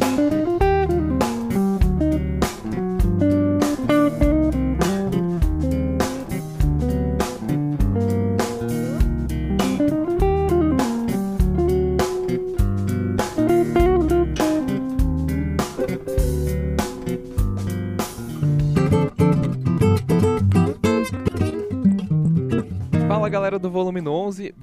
galera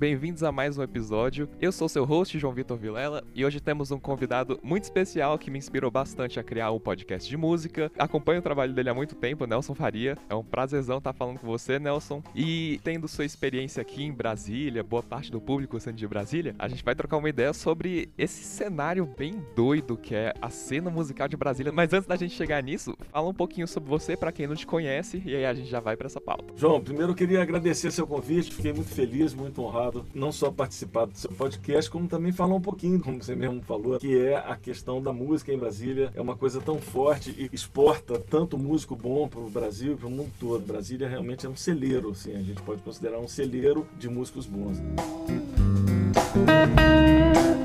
bem-vindos a mais um episódio. Eu sou seu host, João Vitor Vilela, e hoje temos um convidado muito especial que me inspirou bastante a criar um podcast de música. Acompanho o trabalho dele há muito tempo, Nelson Faria. É um prazerzão estar falando com você, Nelson. E tendo sua experiência aqui em Brasília, boa parte do público sendo de Brasília, a gente vai trocar uma ideia sobre esse cenário bem doido que é a cena musical de Brasília. Mas antes da gente chegar nisso, fala um pouquinho sobre você para quem não te conhece, e aí a gente já vai para essa pauta. João, primeiro eu queria agradecer seu convite, fiquei muito feliz, muito honrado, não só participar do seu podcast, como também falar um pouquinho, como você mesmo falou, que é a questão da música em Brasília. É uma coisa tão forte e exporta tanto músico bom para o Brasil e para o mundo todo. Brasília realmente é um celeiro, assim, a gente pode considerar um celeiro de músicos bons. contando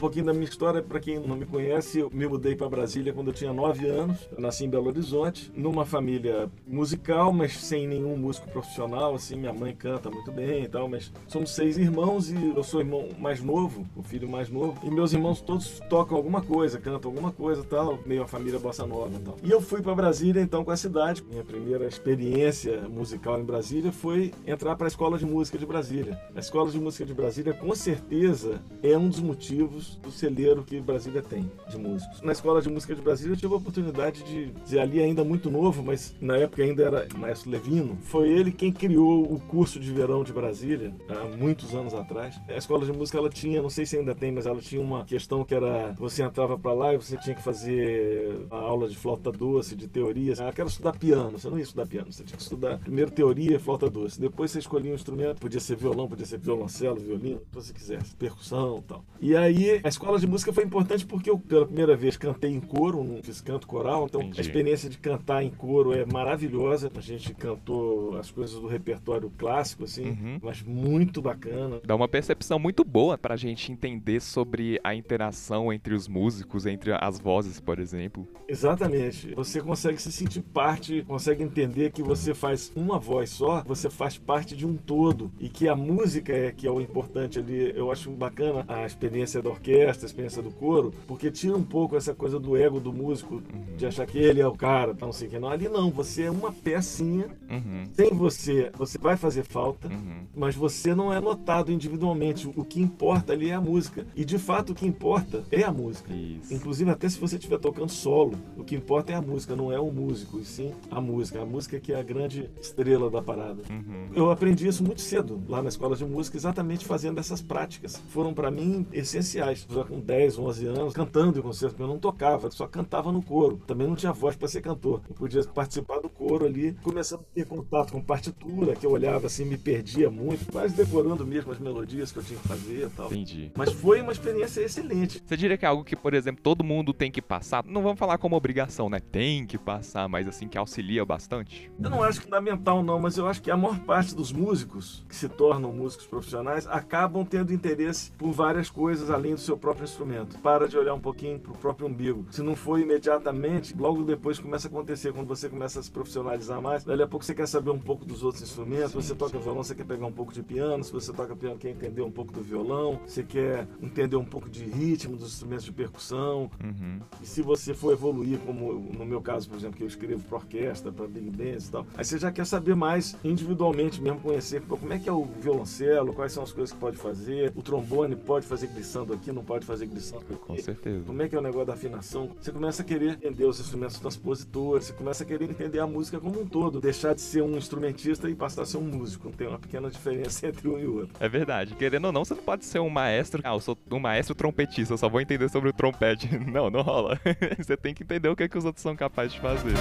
pouquinho da minha história, para quem não me conhece, eu me mudei para Brasília quando eu tinha 9 anos. Eu nasci em Belo Horizonte, numa família musical, mas sem nenhum músico profissional. Assim, minha mãe canta muito bem e tal, mas somos seis irmãos e eu sou o irmão mais novo, o filho mais novo. E meus irmãos todos tocam alguma coisa, cantam alguma coisa tal, meio a família bossa nova tal. E eu fui para Brasília então com a cidade. Minha primeira experiência musical em Brasília foi entrar para a Escola de Música de Brasília. A Escola de Música de Brasília, com certeza, é um dos motivos do celeiro que Brasília tem de músicos. Na Escola de Música de Brasília eu tive a oportunidade de dizer ali ainda muito novo, mas na época ainda era Maestro Levino. Foi ele quem criou o curso de verão de Brasília há muitos anos atrás. A Escola de Música ela tinha, não sei se ainda tem, mas ela tinha uma questão que era você entrava para lá e você tinha que fazer a aula de flauta doce, de teorias. Ah, quero estudar piano. Você não ia estudar piano, você tinha que estudar primeiro teoria, flauta doce. Depois você escolhia um instrumento, podia ser violão, podia ser violoncelo, violino, o que você quisesse, percussão, tal. E aí a escola de música foi importante porque eu, pela primeira vez, cantei em coro, não fiz canto coral, então Entendi. a experiência de cantar em coro é maravilhosa. A gente cantou as coisas do repertório clássico, assim, uhum. mas muito bacana. Dá uma percepção muito boa pra gente entender sobre a interação entre os músicos, entre as vozes, por exemplo. Exatamente. Você consegue se sentir parte, consegue entender que você faz uma voz só, você faz parte de um todo e que a música é que é o importante ali. Eu acho bacana a experiência da orquestra, a experiência do coro, porque tira um pouco essa coisa do ego do músico, uhum. de achar que ele é o cara, não sei o que. Não, ali não, você é uma pecinha. Uhum. Sem você, você vai fazer falta, uhum. mas você não é notado individualmente. O que importa ali é a música. E de fato, o que importa é a música. Isso. Inclusive, até se você estiver tocando solo, o que importa é a música, não é o músico, e sim a música. A música que é a grande estrela da parada. Uhum. Eu aprendi isso muito cedo lá na escola de música, exatamente fazendo essas práticas. Foram para mim essenciais já com 10, 11 anos, cantando em concerto. Eu não tocava, só cantava no coro. Também não tinha voz para ser cantor. Eu podia participar do coro ali, começando a ter contato com partitura, que eu olhava assim, me perdia muito, quase decorando mesmo as melodias que eu tinha que fazer e tal. Entendi. Mas foi uma experiência excelente. Você diria que é algo que, por exemplo, todo mundo tem que passar? Não vamos falar como obrigação, né? Tem que passar, mas assim, que auxilia bastante? Eu não acho fundamental, não, mas eu acho que a maior parte dos músicos que se tornam músicos profissionais acabam tendo interesse por várias coisas além do seu próprio instrumento. Para de olhar um pouquinho para o próprio umbigo. Se não for imediatamente, logo depois começa a acontecer. Quando você começa a se profissionalizar mais, dali a pouco você quer saber um pouco dos outros instrumentos. Sim, você toca sim. violão, você quer pegar um pouco de piano. Se você toca piano, quer entender um pouco do violão. Você quer entender um pouco de ritmo dos instrumentos de percussão. Uhum. E se você for evoluir, como no meu caso, por exemplo, que eu escrevo para orquestra, para big bands e tal, aí você já quer saber mais individualmente mesmo, conhecer como é que é o violoncelo, quais são as coisas que pode fazer. O trombone pode fazer glissando aqui, não pode fazer glissando. Com certeza. Como é que é o negócio da afinação? Você começa a querer entender os instrumentos transpositores, você começa a querer entender a música como um todo, deixar de ser um instrumentista e passar a ser um músico. Tem uma pequena diferença entre um e outro. É verdade. Querendo ou não, você não pode ser um maestro. Ah, eu sou um maestro trompetista, eu só vou entender sobre o trompete. Não, não rola. você tem que entender o que, é que os outros são capazes de fazer.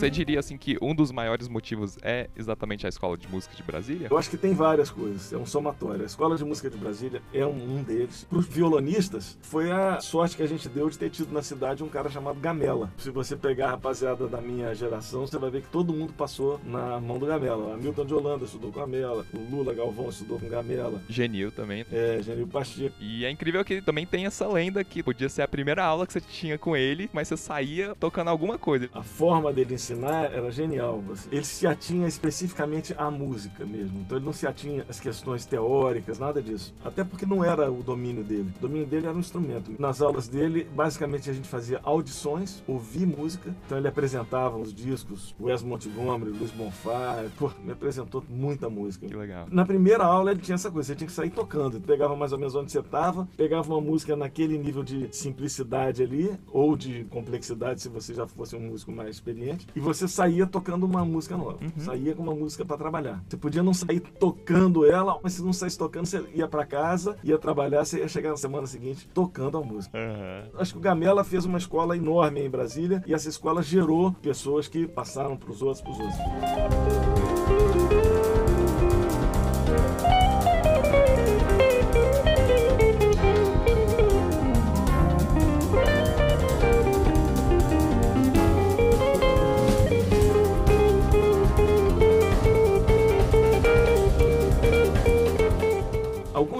Você diria assim que um dos maiores motivos é exatamente a Escola de Música de Brasília? Eu acho que tem várias coisas, é um somatório. A Escola de Música de Brasília é um, deles. Para os violonistas, foi a sorte que a gente deu de ter tido na cidade um cara chamado Gamela. Se você pegar a rapaziada da minha geração, você vai ver que todo mundo passou na mão do Gamela. A Milton de Holanda estudou com Gamela, o Lula Galvão estudou com Gamela. Genil também. É, Genil Pacheco. E é incrível que também tem essa lenda que podia ser a primeira aula que você tinha com ele, mas você saía tocando alguma coisa. A forma dele ensinar era genial. Ele se atinha especificamente à música mesmo. Então ele não se atinha às questões teóricas, nada disso. Até porque não era o domínio dele. O domínio dele era um instrumento. Nas aulas dele, basicamente a gente fazia audições, ouvir música. Então ele apresentava os discos, Wes Montgomery, Luiz Bonfá. Pô, me apresentou muita música. Que legal. Na primeira aula ele tinha essa coisa, você tinha que sair tocando. Ele pegava mais ou menos onde você estava, pegava uma música naquele nível de simplicidade ali, ou de complexidade, se você já fosse um músico mais experiente, e você saía tocando uma música nova. Uhum. Saía com uma música para trabalhar. Você podia não sair tocando ela, mas se não saísse tocando, você ia para casa, ia trabalhar, você ia chegar na semana seguinte tocando a música. Uhum. Acho que o Gamela fez uma escola enorme em Brasília e essa escola gerou pessoas que passaram para os outros, para os outros.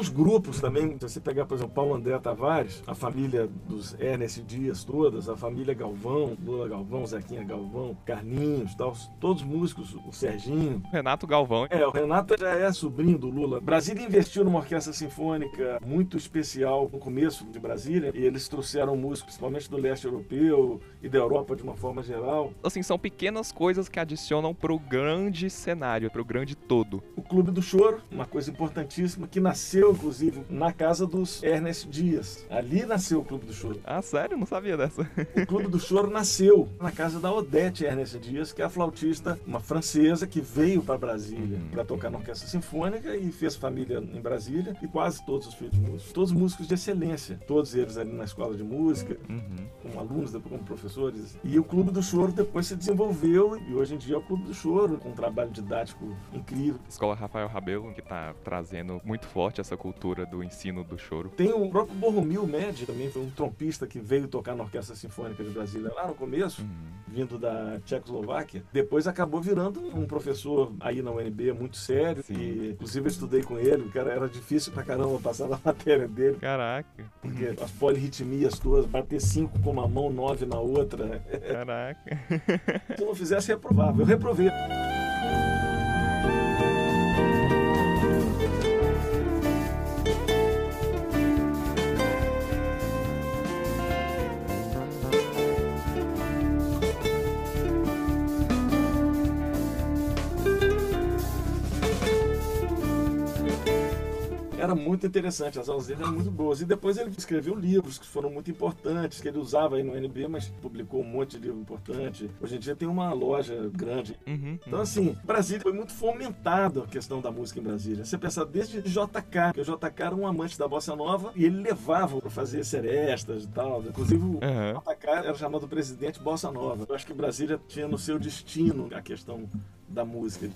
Grupos também, se você pegar, por exemplo, Paulo André Tavares, a família dos Ernest Dias todas, a família Galvão, Lula Galvão, Zequinha Galvão, Carlinhos, tal, todos músicos, o Serginho. Renato Galvão. É, o Renato já é sobrinho do Lula. Brasília investiu numa orquestra sinfônica muito especial no começo de Brasília, e eles trouxeram músicos, principalmente do leste europeu e da Europa de uma forma geral. Assim, são pequenas coisas que adicionam pro grande cenário, pro grande todo. O Clube do Choro, uma coisa importantíssima, que nasceu, inclusive, na casa dos Ernest Dias. Ali nasceu o Clube do Choro. Ah, sério? Não sabia dessa. o Clube do Choro nasceu na casa da Odete Ernest Dias, que é a flautista, uma francesa que veio para Brasília uhum. para tocar na orquestra sinfônica e fez família em Brasília e quase todos os filhos músicos. Todos músicos de excelência. Todos eles ali na escola de música, uhum. como alunos, depois como professores. E o Clube do Choro depois se desenvolveu e hoje em dia é o Clube do Choro, com um trabalho didático incrível. Escola Rafael Rabelo, que está trazendo muito forte essa cultura do ensino do choro. Tem o próprio Borromil Med, também foi um trompista que veio tocar na Orquestra Sinfônica de Brasília lá no começo, uhum. vindo da Tchecoslováquia. Depois acabou virando um professor aí na UNB muito sério, Sim. e inclusive eu estudei com ele, o cara era difícil pra caramba passar na matéria dele. Caraca. Porque as polirritmias todas, bater cinco com uma mão, nove na outra. Caraca. Se eu não fizesse, reprovava. Eu reprovei. Muito interessante, as aulas dele eram muito boas. E depois ele escreveu livros que foram muito importantes, que ele usava aí no NB, mas publicou um monte de livro importante. Hoje em dia tem uma loja grande. Uhum, então, uhum. assim, Brasília foi muito fomentado a questão da música em Brasília. Você pensar desde JK, que o JK era um amante da bossa nova e ele levava para fazer serestas e tal. Inclusive, o uhum. JK era chamado presidente bossa nova. Eu acho que Brasília tinha no seu destino a questão da música.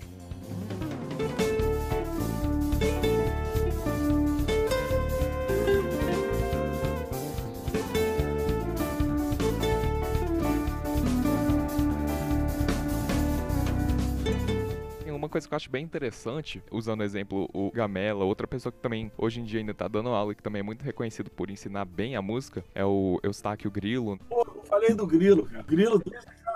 Coisa que eu acho bem interessante, usando o exemplo o Gamela, outra pessoa que também hoje em dia ainda tá dando aula e que também é muito reconhecido por ensinar bem a música, é o Eustáquio Grilo. Pô, eu falei do Grilo, cara. Grilo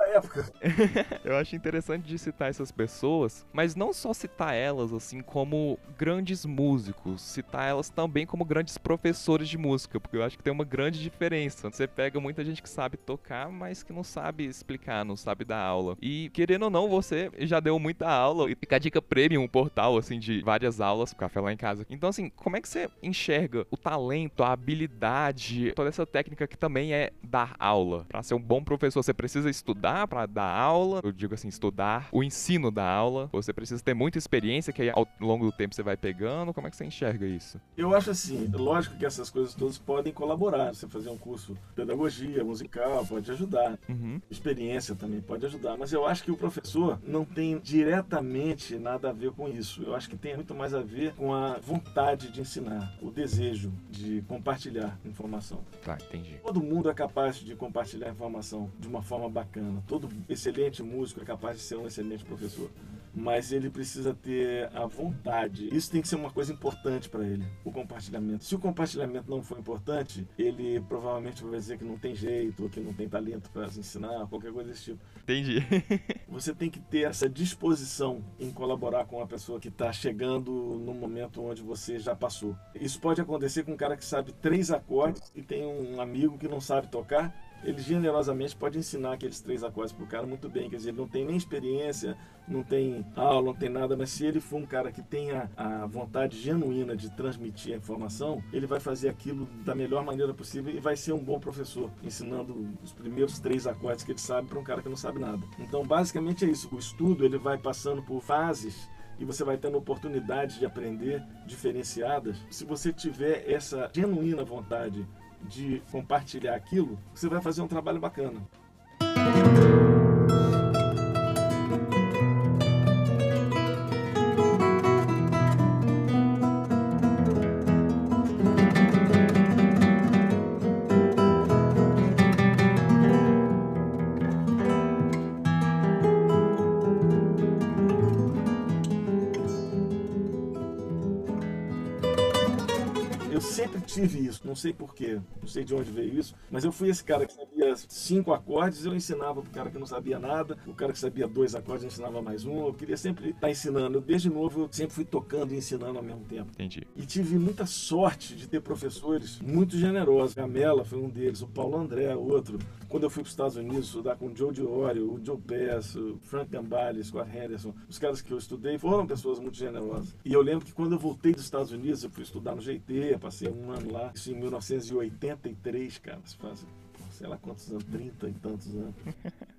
época. eu acho interessante de citar essas pessoas, mas não só citar elas assim como grandes músicos, citar elas também como grandes professores de música, porque eu acho que tem uma grande diferença. Você pega muita gente que sabe tocar, mas que não sabe explicar, não sabe dar aula. E querendo ou não, você já deu muita aula e fica a dica premium, um portal assim de várias aulas, café lá em casa. Então assim, como é que você enxerga o talento, a habilidade, toda essa técnica que também é dar aula? Para ser um bom professor, você precisa estudar estudar para dar aula, eu digo assim, estudar o ensino da aula, você precisa ter muita experiência que aí ao longo do tempo você vai pegando, como é que você enxerga isso? Eu acho assim, lógico que essas coisas todas podem colaborar, você fazer um curso de pedagogia musical pode ajudar, uhum. experiência também pode ajudar, mas eu acho que o professor não tem diretamente nada a ver com isso, eu acho que tem muito mais a ver com a vontade de ensinar, o desejo de compartilhar informação. Tá, entendi. Todo mundo é capaz de compartilhar informação de uma forma bacana. Todo excelente músico é capaz de ser um excelente professor mas ele precisa ter a vontade. Isso tem que ser uma coisa importante para ele, o compartilhamento. Se o compartilhamento não for importante, ele provavelmente vai dizer que não tem jeito, ou que não tem talento para ensinar, qualquer coisa desse tipo. Entendi. Você tem que ter essa disposição em colaborar com a pessoa que está chegando no momento onde você já passou. Isso pode acontecer com um cara que sabe três acordes e tem um amigo que não sabe tocar ele generosamente pode ensinar aqueles três acordes pro cara muito bem. Quer dizer, ele não tem nem experiência, não tem aula, não tem nada, mas se ele for um cara que tenha a vontade genuína de transmitir a informação, ele vai fazer aquilo da melhor maneira possível e vai ser um bom professor, ensinando os primeiros três acordes que ele sabe para um cara que não sabe nada. Então, basicamente é isso. O estudo ele vai passando por fases e você vai tendo oportunidades de aprender diferenciadas. Se você tiver essa genuína vontade de compartilhar aquilo, você vai fazer um trabalho bacana. Não sei porquê, não sei de onde veio isso, mas eu fui esse cara que sabia cinco acordes, eu ensinava pro cara que não sabia nada, o cara que sabia dois acordes, eu ensinava mais um, eu queria sempre estar ensinando. Desde novo, eu sempre fui tocando e ensinando ao mesmo tempo. Entendi. E tive muita sorte de ter professores muito generosos. A Mela foi um deles, o Paulo André, outro. Quando eu fui para os Estados Unidos estudar com o Joe Diorio, o Joe Pass, o Frank Gambale, Scott Henderson, os caras que eu estudei foram pessoas muito generosas. E eu lembro que quando eu voltei dos Estados Unidos, eu fui estudar no GT, passei um ano lá, isso em 1983, cara, se faz, sei lá quantos anos, 30 e tantos anos.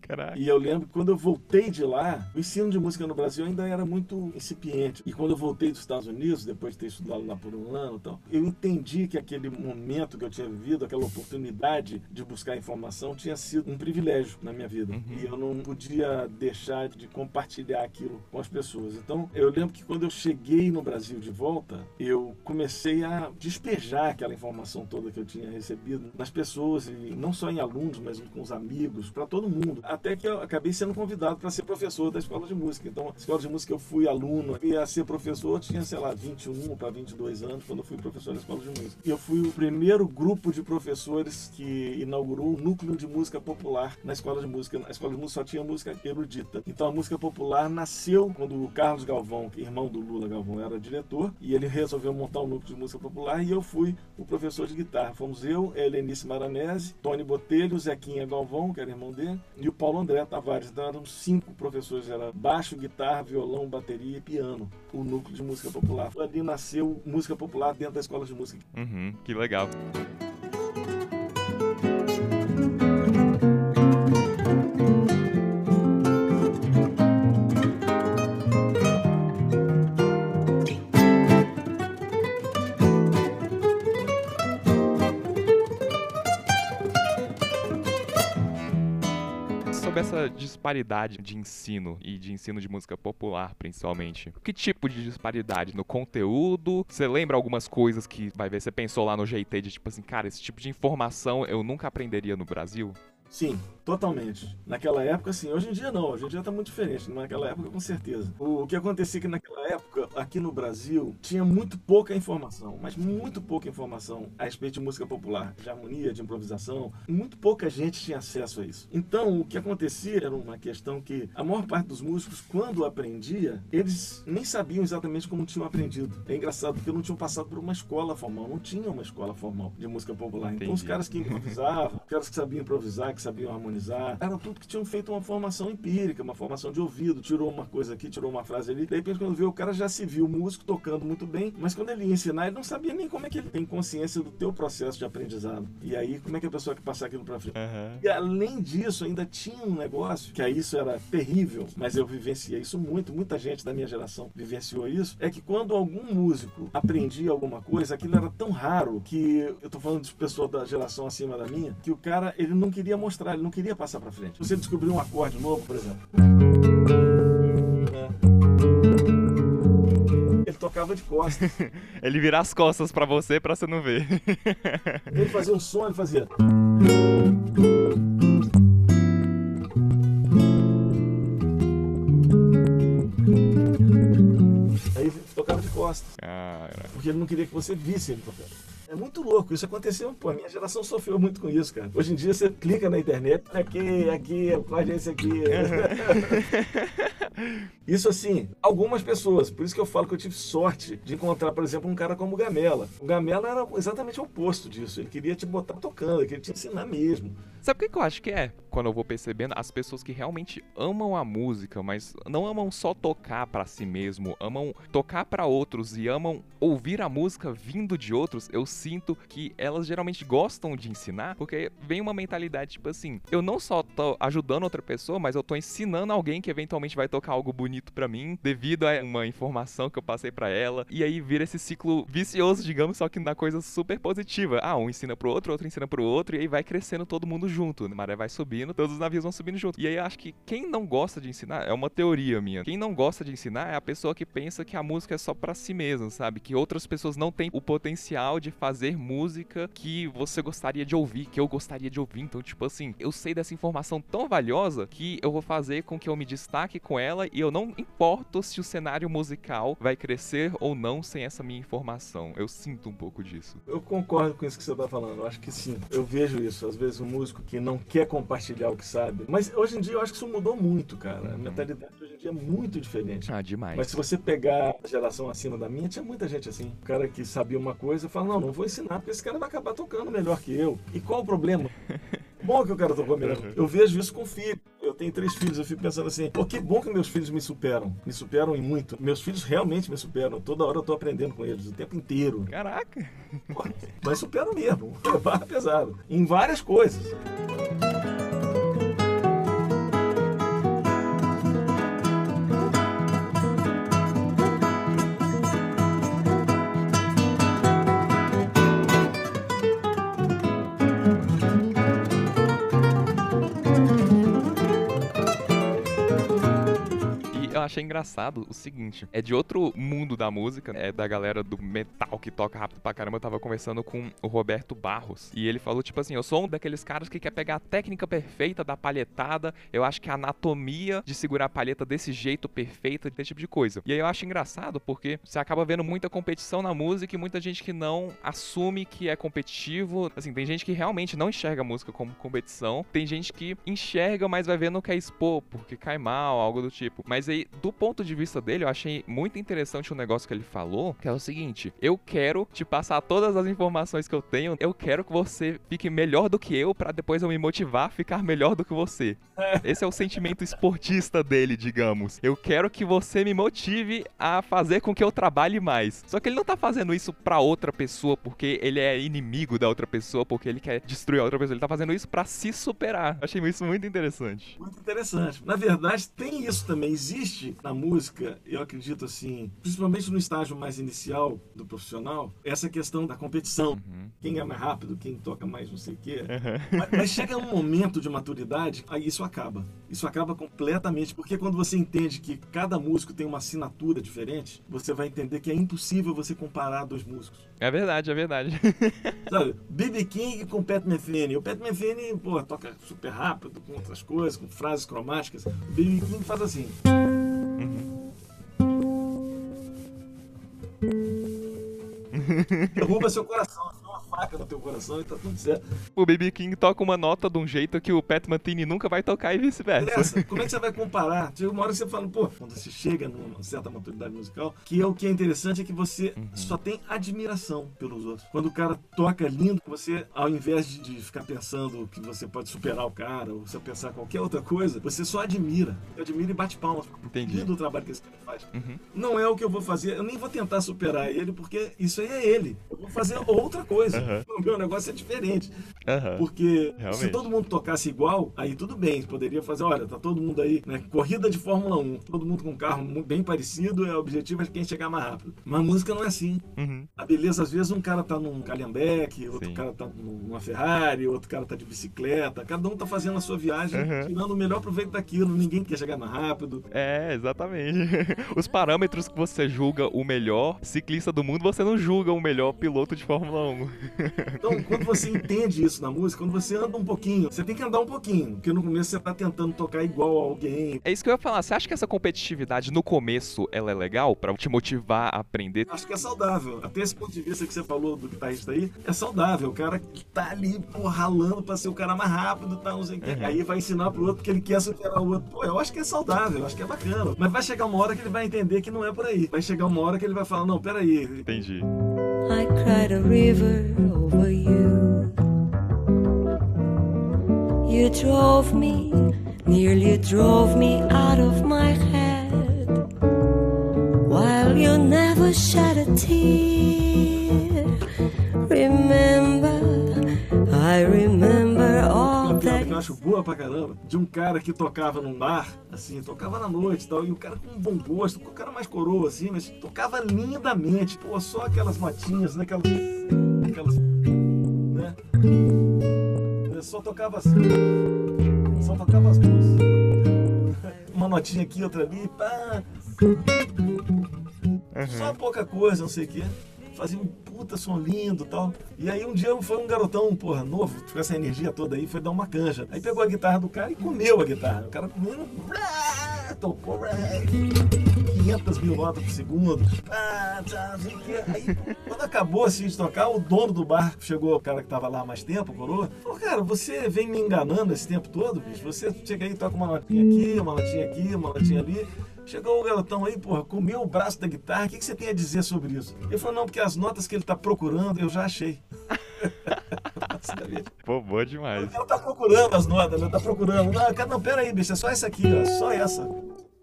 Caraca. E eu lembro que quando eu voltei de lá, o ensino de música no Brasil ainda era muito incipiente. E quando eu voltei dos Estados Unidos, depois de ter estudado lá por um ano, então, eu entendi que aquele momento que eu tinha vivido, aquela oportunidade de buscar informação, tinha sido um privilégio na minha vida. Uhum. E eu não podia deixar de compartilhar aquilo com as pessoas. Então, eu lembro que quando eu cheguei no Brasil de volta, eu comecei a despejar aquela informação toda que eu tinha recebido nas pessoas, e não só em alunos, mas com os amigos, para todo mundo mundo. Até que eu acabei sendo convidado para ser professor da escola de música. Então, a escola de música eu fui aluno, e a ser professor, tinha, sei lá, 21 para 22 anos quando eu fui professor da escola de música. E eu fui o primeiro grupo de professores que inaugurou o núcleo de música popular na escola de música. A escola de música só tinha música erudita. Então, a música popular nasceu quando o Carlos Galvão, é irmão do Lula Galvão, era diretor, e ele resolveu montar um núcleo de música popular e eu fui o professor de guitarra. Fomos eu, Helenice Maranese, Tony Botelho, Zequinha Galvão, que era irmão dele, e o Paulo André Tavares. Então eram cinco professores, era baixo, guitarra, violão, bateria e piano, o núcleo de música popular. Ali nasceu música popular dentro da escola de música. Uhum, que legal. Essa disparidade de ensino e de ensino de música popular, principalmente? Que tipo de disparidade? No conteúdo? Você lembra algumas coisas que, vai ver, você pensou lá no GT de tipo assim, cara, esse tipo de informação eu nunca aprenderia no Brasil? Sim, totalmente. Naquela época, sim. Hoje em dia, não. Hoje em dia está muito diferente. Naquela época, com certeza. O que acontecia é que naquela época, aqui no Brasil, tinha muito pouca informação, mas muito pouca informação a respeito de música popular, de harmonia, de improvisação. Muito pouca gente tinha acesso a isso. Então, o que acontecia era uma questão que a maior parte dos músicos, quando aprendia, eles nem sabiam exatamente como tinham aprendido. É engraçado, porque não tinham passado por uma escola formal. Não tinha uma escola formal de música popular. Então, Entendi. os caras que improvisavam, os caras que sabiam improvisar, que sabiam harmonizar. Eram tudo que tinham feito uma formação empírica, uma formação de ouvido. Tirou uma coisa aqui, tirou uma frase ali. De repente, quando viu, o cara já se viu músico tocando muito bem, mas quando ele ia ensinar, ele não sabia nem como é que ele tem consciência do teu processo de aprendizado. E aí, como é que a pessoa quer passar aquilo pra frente? Uhum. E além disso, ainda tinha um negócio, que aí isso era terrível, mas eu vivenciei isso muito, muita gente da minha geração vivenciou isso, é que quando algum músico aprendia alguma coisa, aquilo era tão raro que, eu tô falando de pessoas da geração acima da minha, que o cara, ele não queria mostrar, ele não queria passar pra frente. Você descobriu um acorde novo, por exemplo. Ele tocava de costas. ele virar as costas para você para você não ver. ele fazia um som, ele fazia. Aí tocava de costas. Porque ele não queria que você visse ele tocando. É muito louco, isso aconteceu, pô, a minha geração sofreu muito com isso, cara. Hoje em dia você clica na internet, aqui, aqui, pode esse aqui. Isso assim, algumas pessoas. Por isso que eu falo que eu tive sorte de encontrar, por exemplo, um cara como o Gamela. O Gamela era exatamente o oposto disso. Ele queria te botar tocando, ele queria te ensinar mesmo. Sabe o que eu acho que é? Quando eu vou percebendo, as pessoas que realmente amam a música, mas não amam só tocar para si mesmo, amam tocar para outros e amam ouvir a música vindo de outros, eu sinto que elas geralmente gostam de ensinar, porque vem uma mentalidade tipo assim: eu não só tô ajudando outra pessoa, mas eu tô ensinando alguém que eventualmente vai tocar algo bonito para mim, devido a uma informação que eu passei para ela. E aí vira esse ciclo vicioso, digamos, só que na coisa super positiva. Ah, um ensina pro outro, outro ensina pro outro, e aí vai crescendo todo mundo junto. A maré vai subindo, todos os navios vão subindo junto. E aí eu acho que quem não gosta de ensinar, é uma teoria minha. Quem não gosta de ensinar é a pessoa que pensa que a música é só para si mesmo, sabe? Que outras pessoas não têm o potencial de fazer música que você gostaria de ouvir, que eu gostaria de ouvir. Então, tipo assim, eu sei dessa informação tão valiosa que eu vou fazer com que eu me destaque com ela e eu não importo se o cenário musical vai crescer ou não sem essa minha informação. Eu sinto um pouco disso. Eu concordo com isso que você está falando. Eu acho que sim. Eu vejo isso. Às vezes um músico que não quer compartilhar o que sabe. Mas hoje em dia eu acho que isso mudou muito, cara. A uhum. mentalidade hoje em dia é muito diferente. Ah, demais. Mas se você pegar a geração acima da minha, tinha muita gente assim. O cara que sabia uma coisa fala: não, não vou ensinar, porque esse cara vai acabar tocando melhor que eu. E qual o problema? bom que o cara tocou melhor. Eu vejo isso com filho. Eu tenho três filhos, eu fico pensando assim, pô, que bom que meus filhos me superam. Me superam em muito. Meus filhos realmente me superam. Toda hora eu tô aprendendo com eles, o tempo inteiro. Caraca! Pô, mas superam mesmo. É pesado. Em várias coisas. Achei engraçado o seguinte: é de outro mundo da música, é da galera do metal que toca rápido pra caramba. Eu tava conversando com o Roberto Barros e ele falou, tipo assim: eu sou um daqueles caras que quer pegar a técnica perfeita da palhetada. Eu acho que a anatomia de segurar a palheta desse jeito perfeita, desse tipo de coisa. E aí eu acho engraçado porque você acaba vendo muita competição na música e muita gente que não assume que é competitivo. Assim, tem gente que realmente não enxerga a música como competição. Tem gente que enxerga, mas vai ver no que é expor, porque cai mal, algo do tipo. Mas aí, do ponto de vista dele, eu achei muito interessante um negócio que ele falou, que é o seguinte: eu quero te passar todas as informações que eu tenho, eu quero que você fique melhor do que eu para depois eu me motivar a ficar melhor do que você. Esse é o sentimento esportista dele, digamos. Eu quero que você me motive a fazer com que eu trabalhe mais. Só que ele não tá fazendo isso para outra pessoa porque ele é inimigo da outra pessoa, porque ele quer destruir a outra pessoa. Ele tá fazendo isso para se superar. Achei isso muito interessante. Muito interessante. Na verdade, tem isso também. Existe na música, eu acredito assim, principalmente no estágio mais inicial do profissional, essa questão da competição. Uhum. Quem é mais rápido, quem toca mais não sei o quê. Uhum. Mas, mas, chega um momento de maturidade, aí isso acaba. Isso acaba completamente, porque quando você entende que cada músico tem uma assinatura diferente, você vai entender que é impossível você comparar dois músicos. É verdade, é verdade. Sabe, B.B. King com Pat Metheny. O Pat Metheny, pô, toca super rápido, com outras coisas, com frases cromáticas. O B.B. King faz assim. Derruba seu coração, faca no teu coração e tá tudo certo. O BB King toca uma nota de um jeito que o Pat Mantini nunca vai tocar e vice-versa. Como é que você vai comparar? Chega uma hora que você fala, pô, quando você chega numa certa maturidade musical, que é o que é interessante é que você uhum. só tem admiração pelos outros. Quando o cara toca lindo, você, ao invés de, de ficar pensando que você pode superar o cara, ou você pensar qualquer outra coisa, você só admira. Admira e bate palmas. Entendi. do trabalho que esse cara faz. Uhum. Não é o que eu vou fazer, eu nem vou tentar superar ele, porque isso aí é ele. Eu vou fazer outra coisa. Uhum. O meu negócio é diferente. Uhum. Porque Realmente. se todo mundo tocasse igual, aí tudo bem. Poderia fazer, olha, tá todo mundo aí, né? Corrida de Fórmula 1, todo mundo com um carro bem parecido, é o objetivo é quem chegar mais rápido. Mas música não é assim. Uhum. A beleza, às vezes, um cara tá num Calhambeque, outro Sim. cara tá numa Ferrari, outro cara tá de bicicleta. Cada um tá fazendo a sua viagem, uhum. tirando o melhor proveito daquilo. Ninguém quer chegar mais rápido. É, exatamente. Os parâmetros que você julga o melhor ciclista do mundo, você não julga o melhor piloto de Fórmula 1. Então, quando você entende isso na música, quando você anda um pouquinho, você tem que andar um pouquinho, porque no começo você tá tentando tocar igual a alguém. É isso que eu ia falar. Você acha que essa competitividade no começo ela é legal para te motivar a aprender? Acho que é saudável. Até esse ponto de vista que você falou do guitarrista aí, é saudável. O cara que tá ali, pô, ralando pra ser o cara mais rápido, tá, não sei o uhum. Aí vai ensinar pro outro que ele quer superar o outro. Pô, eu acho que é saudável, eu acho que é bacana. Mas vai chegar uma hora que ele vai entender que não é por aí. Vai chegar uma hora que ele vai falar, não, peraí. Entendi. I cried a river over you. You drove me, nearly drove me out of my head. While you never shed a tear. Remember, I remember all that. Que eu acho boa pra caramba, de um cara que tocava num bar, assim, tocava na noite e tal, e o cara com um bom gosto, o cara mais coroa, assim, mas tocava lindamente, pô, só aquelas notinhas, né, aquelas. Aquelas. né? Só tocava assim, só tocava as duas. Uma notinha aqui, outra ali, pá. Uhum. Só pouca coisa, não sei o quê fazia um puta som lindo e tal. E aí um dia foi um garotão, porra, novo, com essa energia toda aí, foi dar uma canja. Aí pegou a guitarra do cara e comeu a guitarra. O cara comendo, tocou 500 mil notas por segundo. Aí quando acabou assim de tocar, o dono do bar chegou, o cara que tava lá há mais tempo, coroa, falou, cara, você vem me enganando esse tempo todo, bicho. Você chega aí e toca uma notinha aqui, uma notinha aqui, uma notinha ali. Chegou o garotão aí, porra, comeu o braço da guitarra, o que, que você tem a dizer sobre isso? Ele falou, não, porque as notas que ele tá procurando eu já achei. Pô, boa demais. Ele tá procurando as notas, ele tá procurando. Não, cara, não, pera aí, bicho, é só essa aqui, ó, só essa.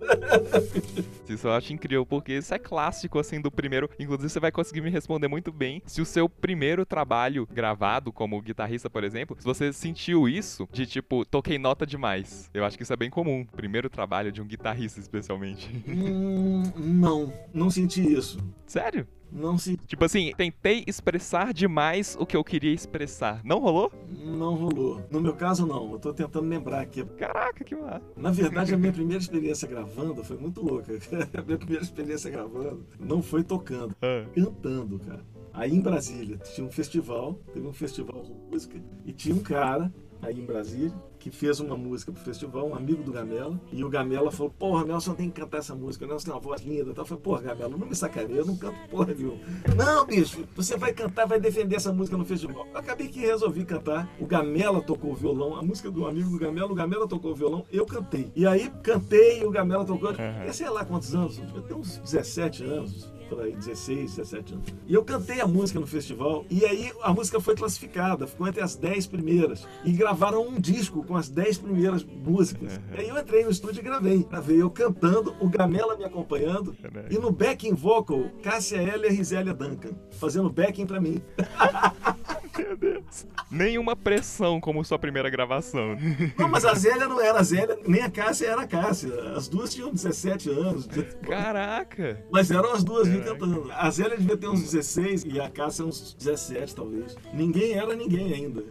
Isso eu acho incrível, porque isso é clássico, assim, do primeiro. Inclusive, você vai conseguir me responder muito bem se o seu primeiro trabalho gravado, como guitarrista, por exemplo, se você sentiu isso de tipo, toquei nota demais. Eu acho que isso é bem comum. Primeiro trabalho de um guitarrista, especialmente. Hum, não, não senti isso. Sério? Não se. Tipo assim, tentei expressar demais o que eu queria expressar. Não rolou? Não rolou. No meu caso, não. Eu tô tentando lembrar aqui. Caraca, que massa. Na verdade, a minha primeira experiência gravando foi muito louca. a minha primeira experiência gravando não foi tocando, ah. cantando, cara. Aí em Brasília tinha um festival, teve um festival de música, e tinha um cara aí em Brasília que fez uma música pro festival, um amigo do Gamela, e o Gamela falou, porra, Nelson tem que cantar essa música, o Nelson tem uma voz linda. Eu falei, porra, Gamela, não me sacaneia, eu não canto porra viu? Não, bicho, você vai cantar, vai defender essa música no festival. Eu acabei que resolvi cantar, o Gamela tocou o violão, a música do amigo do Gamela, o Gamela tocou o violão, eu cantei. E aí cantei e o Gamela tocou, uhum. sei lá quantos anos, devia ter uns 17 anos, por aí, 16, 17 anos. E eu cantei a música no festival, e aí a música foi classificada, ficou entre as 10 primeiras. E gravaram um disco com as 10 primeiras músicas. Uhum. E aí eu entrei no estúdio e gravei. Gravei eu cantando, o Gamela me acompanhando, uhum. e no backing vocal, Cássia Heller e Rizélia Duncan, fazendo backing pra mim. Meu Deus. Nenhuma pressão como sua primeira gravação. Não, mas a Zélia não era a Zélia, nem a Cássia era a Cássia. As duas tinham 17 anos. Caraca! Mas eram as duas cantando. A Zélia devia ter uns 16 e a Cássia uns 17, talvez. Ninguém era ninguém ainda.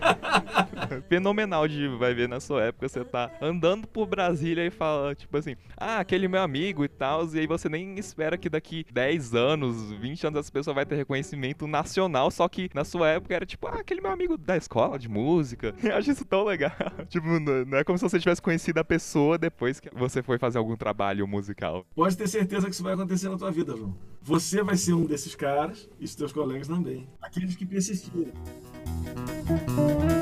Fenomenal de vai ver na sua época. Você tá andando por Brasília e fala, tipo assim, ah, aquele meu amigo e tal. E aí você nem espera que daqui 10 anos, 20 anos, essa pessoa vai ter reconhecimento nacional. Só que na sua época era tipo, ah, aquele meu amigo da escola de música. Eu acho isso tão legal. tipo, não é como se você tivesse conhecido a pessoa depois que você foi fazer algum trabalho musical. Pode ter certeza que isso vai acontecer na tua vida, João. Você vai ser um desses caras e os teus colegas também. Aqueles que persistirem. Eu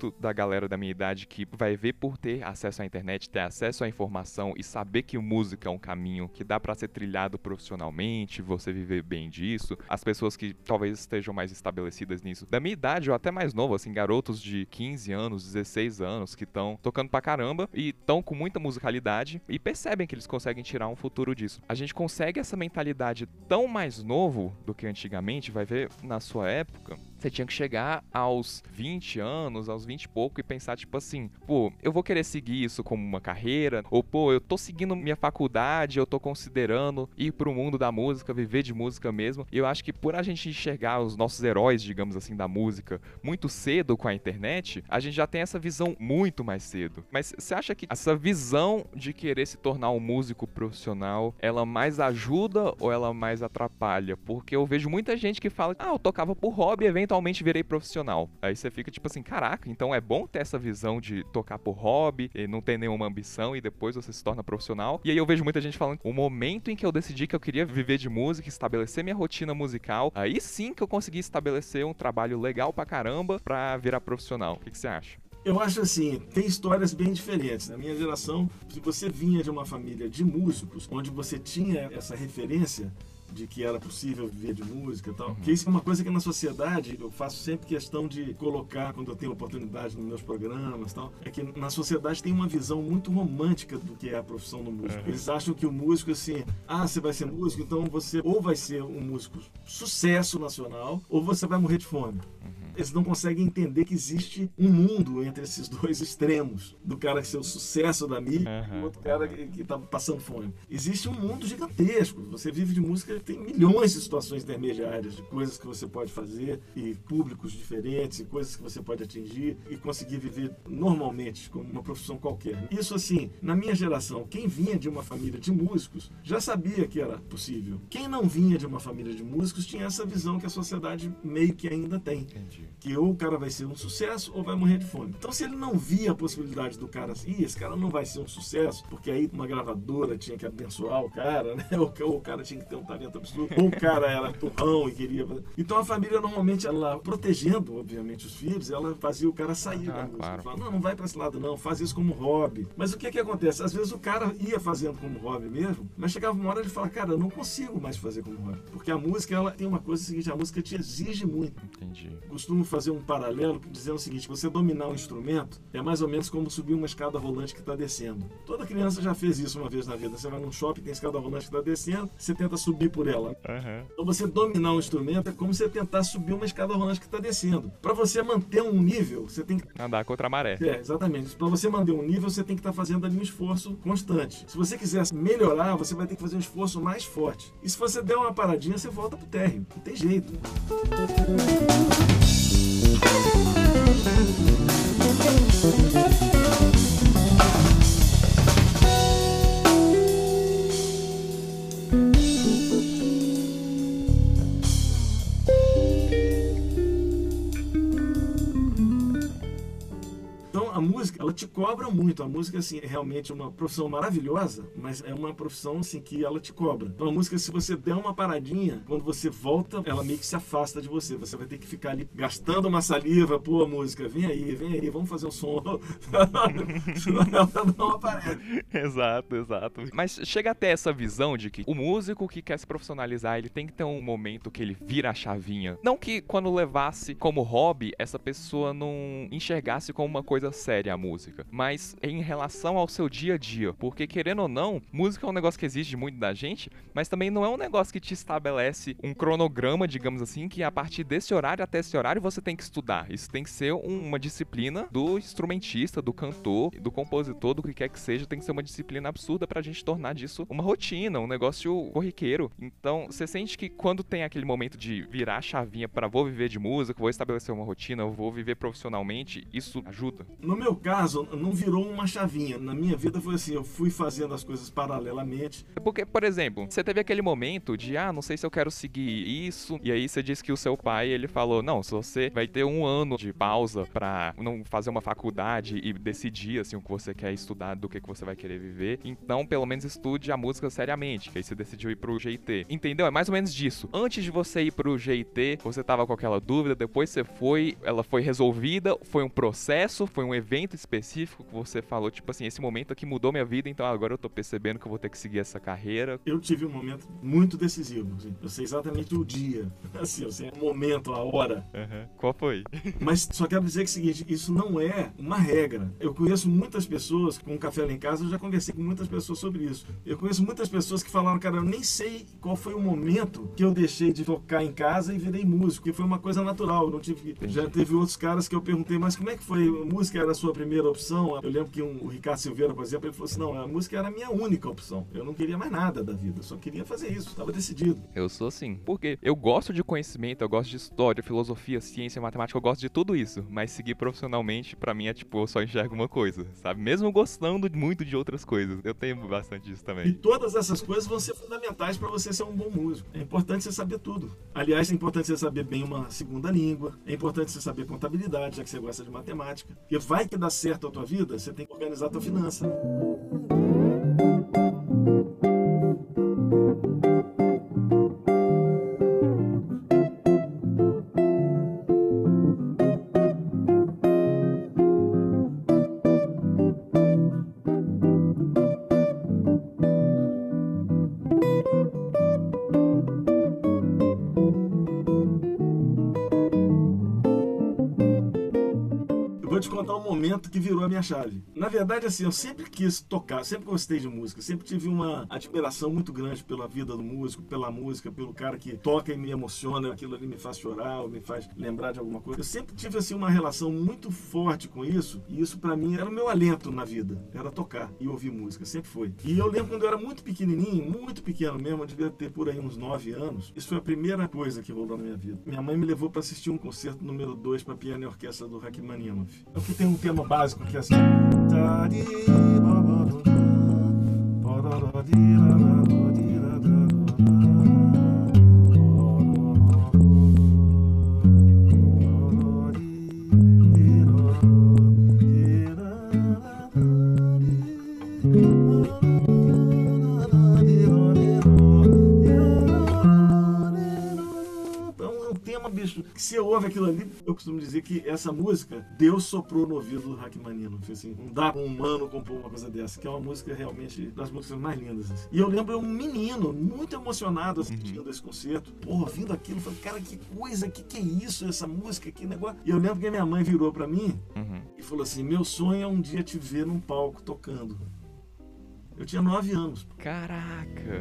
sinto da galera da minha idade que vai ver por ter acesso à internet, ter acesso à informação e saber que música é um caminho que dá para ser trilhado profissionalmente, você viver bem disso. As pessoas que talvez estejam mais estabelecidas nisso, da minha idade ou até mais novo, assim, garotos de 15 anos, 16 anos que estão tocando pra caramba e estão com muita musicalidade e percebem que eles conseguem tirar um futuro disso. A gente consegue essa mentalidade tão mais novo do que antigamente, vai ver na sua época, você tinha que chegar aos 20 anos, aos 20 e pouco e pensar tipo assim, pô, eu vou querer seguir isso como uma carreira, ou pô, eu tô seguindo minha faculdade, eu tô considerando ir pro mundo da música, viver de música mesmo. E eu acho que por a gente enxergar os nossos heróis, digamos assim, da música muito cedo com a internet, a gente já tem essa visão muito mais cedo. Mas você acha que essa visão de querer se tornar um músico profissional, ela mais ajuda ou ela mais atrapalha? Porque eu vejo muita gente que fala, ah, eu tocava por hobby, evento eventualmente virei profissional. Aí você fica tipo assim, caraca, então é bom ter essa visão de tocar por hobby, e não ter nenhuma ambição e depois você se torna profissional. E aí eu vejo muita gente falando, o momento em que eu decidi que eu queria viver de música, estabelecer minha rotina musical, aí sim que eu consegui estabelecer um trabalho legal pra caramba pra virar profissional. O que, que você acha? Eu acho assim, tem histórias bem diferentes. Na minha geração, se você vinha de uma família de músicos, onde você tinha essa referência, de que era possível viver de música e tal. Uhum. Que isso é uma coisa que na sociedade eu faço sempre questão de colocar quando eu tenho oportunidade nos meus programas e tal. É que na sociedade tem uma visão muito romântica do que é a profissão do músico. Uhum. Eles acham que o músico, assim, ah, você vai ser músico, então você ou vai ser um músico sucesso nacional ou você vai morrer de fome. Uhum eles não conseguem entender que existe um mundo entre esses dois extremos, do cara que ser o sucesso da mídia uhum. e o outro cara que, está passando fome. Existe um mundo gigantesco. Você vive de música, tem milhões de situações intermediárias, de coisas que você pode fazer e públicos diferentes, e coisas que você pode atingir e conseguir viver normalmente como uma profissão qualquer. Isso assim, na minha geração, quem vinha de uma família de músicos já sabia que era possível. Quem não vinha de uma família de músicos tinha essa visão que a sociedade meio que ainda tem. Entendi que ou o cara vai ser um sucesso ou vai morrer de fome. Então, se ele não via a possibilidade do cara assim, esse cara não vai ser um sucesso, porque aí uma gravadora tinha que abençoar o cara, né? Ou, ou o cara tinha que ter um talento absurdo, ou o cara era turrão e queria. Então, a família normalmente, ela protegendo, obviamente, os filhos, ela fazia o cara sair ah, da música. Claro. Falava, não, não vai para esse lado, não, faz isso como hobby. Mas o que que acontece? Às vezes o cara ia fazendo como hobby mesmo, mas chegava uma hora de falar, cara, eu não consigo mais fazer como hobby. Porque a música, ela tem uma coisa seguinte, a música te exige muito. Entendi. Costumo fazer um paralelo dizendo o seguinte: você dominar um instrumento é mais ou menos como subir uma escada rolante que está descendo. Toda criança já fez isso uma vez na vida. Você vai num shopping, tem escada rolante que está descendo, você tenta subir por ela. Uhum. Então você dominar um instrumento é como você tentar subir uma escada rolante que está descendo. Para você manter um nível, você tem que andar contra a maré. É, exatamente. Para você manter um nível, você tem que estar tá fazendo ali um esforço constante. Se você quiser melhorar, você vai ter que fazer um esforço mais forte. E se você der uma paradinha, você volta pro térreo. Não tem jeito. ela cobra muito. A música, assim, é realmente uma profissão maravilhosa, mas é uma profissão, assim, que ela te cobra. Então, a música, se você der uma paradinha, quando você volta, ela meio que se afasta de você. Você vai ter que ficar ali gastando uma saliva, pô, a música, vem aí, vem aí, vamos fazer um som. Ela não aparece. Exato, exato. Mas chega até essa visão de que o músico que quer se profissionalizar, ele tem que ter um momento que ele vira a chavinha. Não que quando levasse como hobby, essa pessoa não enxergasse como uma coisa séria a música, mas em relação ao seu dia a dia, porque querendo ou não, música é um negócio que exige muito da gente, mas também não é um negócio que te estabelece um cronograma, digamos assim, que a partir desse horário até esse horário você tem que estudar. Isso tem que ser uma disciplina do instrumentista, do cantor, do compositor, do que quer que seja, tem que ser uma disciplina absurda pra gente tornar disso uma rotina, um negócio corriqueiro. Então, você sente que quando tem aquele momento de virar a chavinha para vou viver de música, vou estabelecer uma rotina, vou viver profissionalmente, isso ajuda? No meu caso, não virou uma chavinha. Na minha vida foi assim, eu fui fazendo as coisas paralelamente. Porque, por exemplo, você teve aquele momento de, ah, não sei se eu quero seguir isso, e aí você disse que o seu pai, ele falou, não, se você vai ter um ano de pausa para não fazer uma faculdade e decidir, assim, o que você quer estudar, do que, que você vai querer viver, então, pelo menos estude a música seriamente, que aí você decidiu ir pro GIT. Entendeu? É mais ou menos disso. Antes de você ir pro GIT, você tava com aquela dúvida, depois você foi, ela foi resolvida, foi um processo, foi um evento específico que você falou, tipo assim, esse momento aqui mudou minha vida, então agora eu tô percebendo que eu vou ter que seguir essa carreira. Eu tive um momento muito decisivo, assim. eu sei exatamente o dia, assim, eu sei o momento, a hora. Uhum. Qual foi? Mas só quero dizer que é o seguinte, isso não é uma regra. Eu conheço muitas pessoas, com um café lá em casa, eu já conversei com muitas pessoas sobre isso. Eu conheço muitas pessoas que falaram, cara, eu nem sei qual foi o momento que eu deixei de tocar em casa e virei músico, que foi uma coisa natural. Não tive que... Já teve outros caras que eu perguntei, mas como é que foi? A música era a sua primeira opção? Eu lembro que um, o Ricardo Silveira, por exemplo, ele falou assim: não, a música era a minha única opção. Eu não queria mais nada da vida, só queria fazer isso, estava decidido. Eu sou assim, porque eu gosto de conhecimento, eu gosto de história, filosofia, ciência, matemática, eu gosto de tudo isso, mas seguir profissionalmente, para mim, é tipo, eu só enxergo uma coisa, sabe? Mesmo gostando muito de outras coisas, eu tenho bastante disso também. E todas essas coisas vão ser fundamentais para você ser um bom músico. É importante você saber tudo. Aliás, é importante você saber bem uma segunda língua, é importante você saber contabilidade, já que você gosta de matemática. Porque vai que dá certo a tua vida, você tem que organizar a tua finança. Momento que virou a minha chave. Na verdade, assim, eu sempre quis tocar, sempre gostei de música, sempre tive uma admiração muito grande pela vida do músico, pela música, pelo cara que toca e me emociona, aquilo ali me faz chorar, me faz lembrar de alguma coisa. Eu sempre tive assim uma relação muito forte com isso, e isso para mim era o meu alento na vida, era tocar e ouvir música, sempre foi. E eu lembro quando eu era muito pequenininho, muito pequeno mesmo, eu devia ter por aí uns 9 anos. Isso foi a primeira coisa que rolou na minha vida. Minha mãe me levou para assistir um concerto número 2 para piano e orquestra do Rachmaninoff. O que tem um tema básico que é assim. Que se ouve aquilo ali, eu costumo dizer que essa música, Deus soprou no ouvido do Rachmaninoff. Assim, não dá pra um humano compor uma coisa dessa, que é uma música realmente das músicas mais lindas. Assim. E eu lembro um menino muito emocionado assistindo uhum. esse concerto, porra, ouvindo aquilo, falei, cara, que coisa, que que é isso, essa música, que negócio. E eu lembro que a minha mãe virou para mim uhum. e falou assim: meu sonho é um dia te ver num palco tocando. Eu tinha nove anos. Caraca!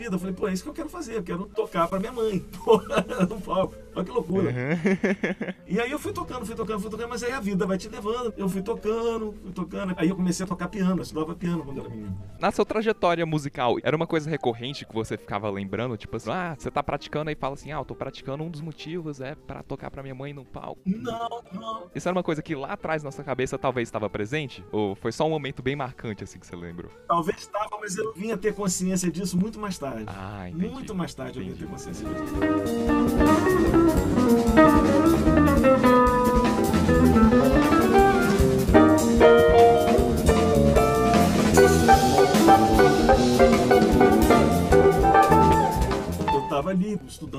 Vida. Eu falei, pô, é isso que eu quero fazer, eu quero tocar pra minha mãe. Porra, no palco. Olha que loucura. Uhum. e aí eu fui tocando, fui tocando, fui tocando, mas aí a vida vai te levando. Eu fui tocando, fui tocando. Aí eu comecei a tocar piano, eu estudava piano quando era menino. Na sua trajetória musical, era uma coisa recorrente que você ficava lembrando? Tipo assim, ah, você tá praticando e fala assim, ah, eu tô praticando, um dos motivos é para tocar pra minha mãe no palco. Não, não. Isso era uma coisa que lá atrás na sua cabeça talvez estava presente? Ou foi só um momento bem marcante assim que você lembrou? Talvez estava, mas eu vinha ter consciência disso muito mais tarde. Ah, entendi. Muito mais tarde entendi. eu vinha ter consciência disso.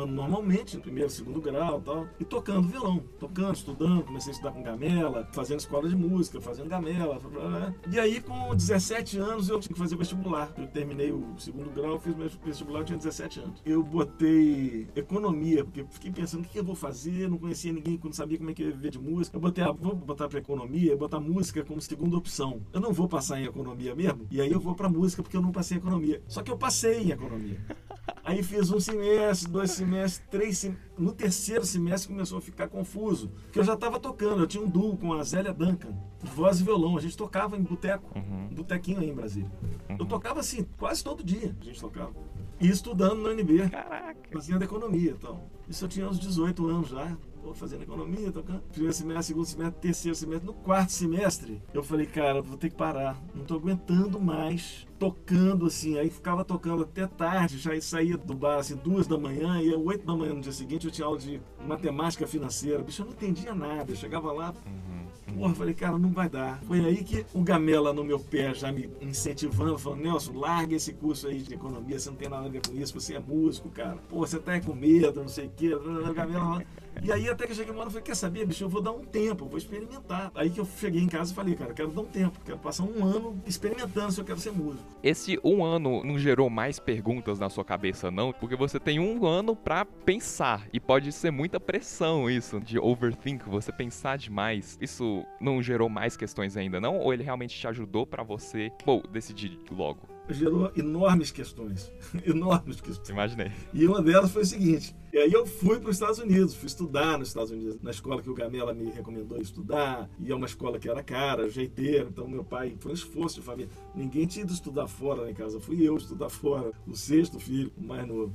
Normalmente, no primeiro, segundo grau e tal, e tocando violão, tocando, estudando, comecei a estudar com gamela, fazendo escola de música, fazendo gamela. E aí, com 17 anos, eu tinha que fazer vestibular. Eu terminei o segundo grau, fiz meu vestibular, eu tinha 17 anos. Eu botei economia, porque fiquei pensando o que eu vou fazer, não conhecia ninguém, não sabia como é que eu ia viver de música. Eu botei, ah, vou botar para economia, botar música como segunda opção. Eu não vou passar em economia mesmo, e aí eu vou para música porque eu não passei em economia. Só que eu passei em economia. Aí fiz um semestre, dois semestres, três semestres. No terceiro semestre começou a ficar confuso. Porque eu já estava tocando, eu tinha um duo com a Zélia Duncan, voz e violão. A gente tocava em boteco, uhum. um botequinho aí em Brasília. Uhum. Eu tocava assim, quase todo dia a gente tocava. E estudando no UNB. Caraca. Fazendo economia então. Isso eu tinha uns 18 anos já. Tô fazendo economia, tocando. Primeiro semestre, segundo semestre, terceiro semestre. No quarto semestre, eu falei, cara, vou ter que parar. Não tô aguentando mais tocando assim, aí ficava tocando até tarde, já saía do bar assim, duas da manhã, e oito da manhã no dia seguinte eu tinha aula de matemática financeira. Bicho, eu não entendia nada. Eu chegava lá, uhum. porra, falei, cara, não vai dar. Foi aí que o Gamela no meu pé já me incentivando, falando, Nelson, larga esse curso aí de economia, você não tem nada a ver com isso, você é músico, cara. Pô, você tá com medo, não sei o quê. O Gamela e aí até que eu cheguei uma hora, eu falei, quer saber, bicho, eu vou dar um tempo, vou experimentar. Aí que eu cheguei em casa e falei, cara, eu quero dar um tempo, quero passar um ano experimentando se eu quero ser músico. Esse um ano não gerou mais perguntas na sua cabeça, não? Porque você tem um ano para pensar e pode ser muita pressão isso, de overthink, você pensar demais. Isso não gerou mais questões ainda, não? Ou ele realmente te ajudou para você, pô, decidir logo? Gerou enormes questões. enormes questões. Imaginei. E uma delas foi o seguinte: e aí eu fui para os Estados Unidos, fui estudar nos Estados Unidos, na escola que o Gamela me recomendou estudar, e é uma escola que era cara, jeiteiro, então meu pai foi um esforço de família. Ninguém tinha ido estudar fora lá em casa, fui eu estudar fora, o sexto filho, o mais novo.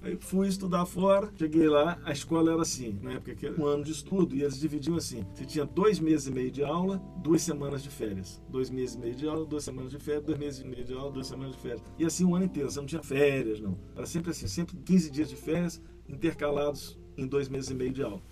Aí fui estudar fora, cheguei lá, a escola era assim, na época que era um ano de estudo, e eles dividiam assim: você tinha dois meses e meio de aula, duas semanas de férias. Dois meses e meio de aula, duas semanas de férias, dois meses e meio de aula, duas semanas de férias. E assim o ano inteiro, você não tinha férias, não. Era sempre assim, sempre 15 dias de férias intercalados em dois meses e meio de aula.